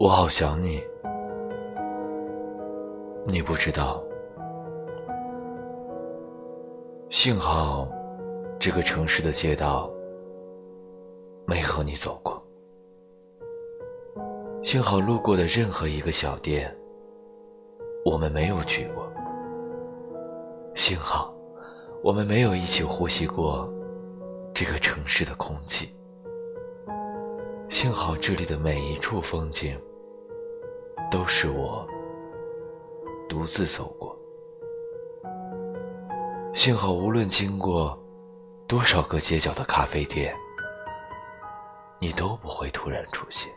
我好想你，你不知道。幸好，这个城市的街道没和你走过。幸好路过的任何一个小店，我们没有去过。幸好，我们没有一起呼吸过这个城市的空气。幸好这里的每一处风景，都是我独自走过。幸好无论经过多少个街角的咖啡店，你都不会突然出现。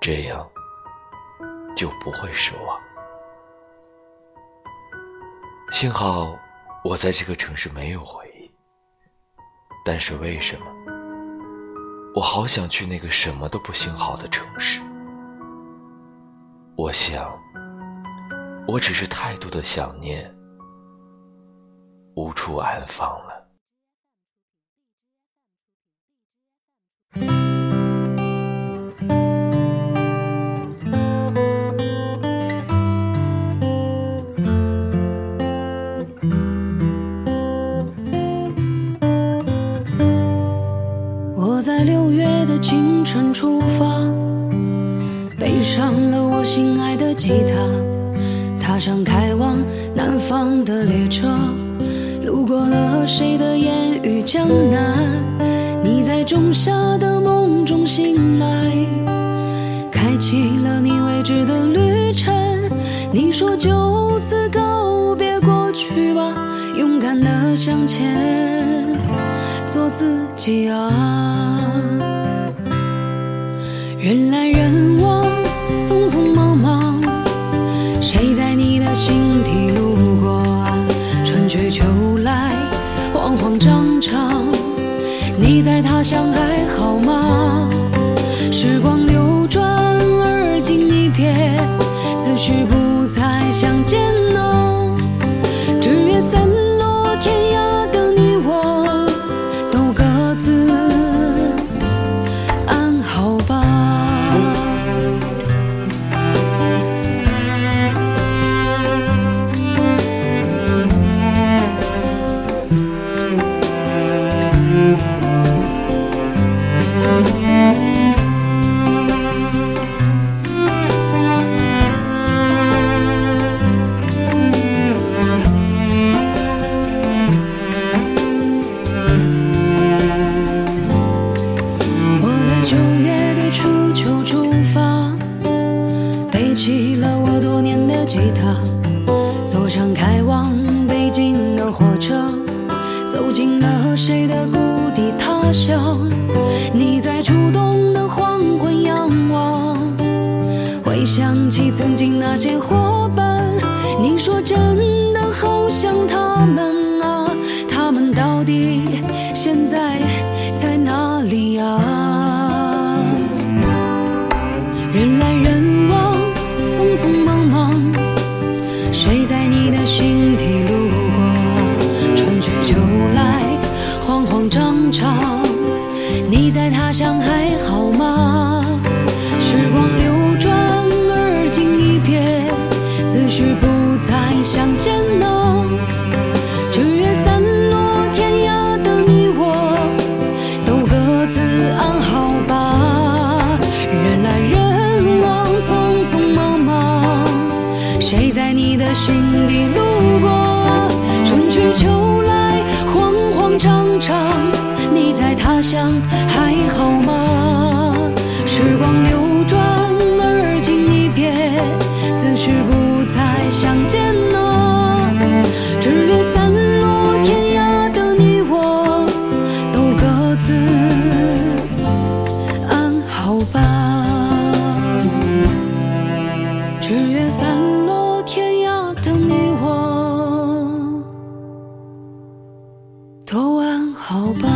这样就不会失望。幸好我在这个城市没有回忆，但是为什么我好想去那个什么都不幸好的城市？我想，我只是太多的想念，无处安放了。在六月的清晨出发，上了我心爱的吉他，踏上开往南方的列车，路过了谁的烟雨江南？你在仲夏的梦中醒来，开启了你未知的旅程。你说就此告别过去吧，勇敢的向前。做自己啊，人来人往，你在他乡还好吗？时光流转，而今一别，此去不走进了谁的故地他乡？你在初冬的黄昏仰望，回想起曾经那些伙伴，你说真的好想他们啊，他们到底现在在哪里啊？人来人。长，你在他乡还好吗？时光流转而今一别，思绪不再相见呢。只愿散落天涯的你我，都各自安好吧。人来人往，匆匆忙忙，谁在你的心底路过？春去秋来，慌慌张张。在他乡还好吗？时光流转，而今一别，自是不再相见啊。只愿散落天涯的你我，都各自安好吧。只愿散落天涯的你我。都安好吧。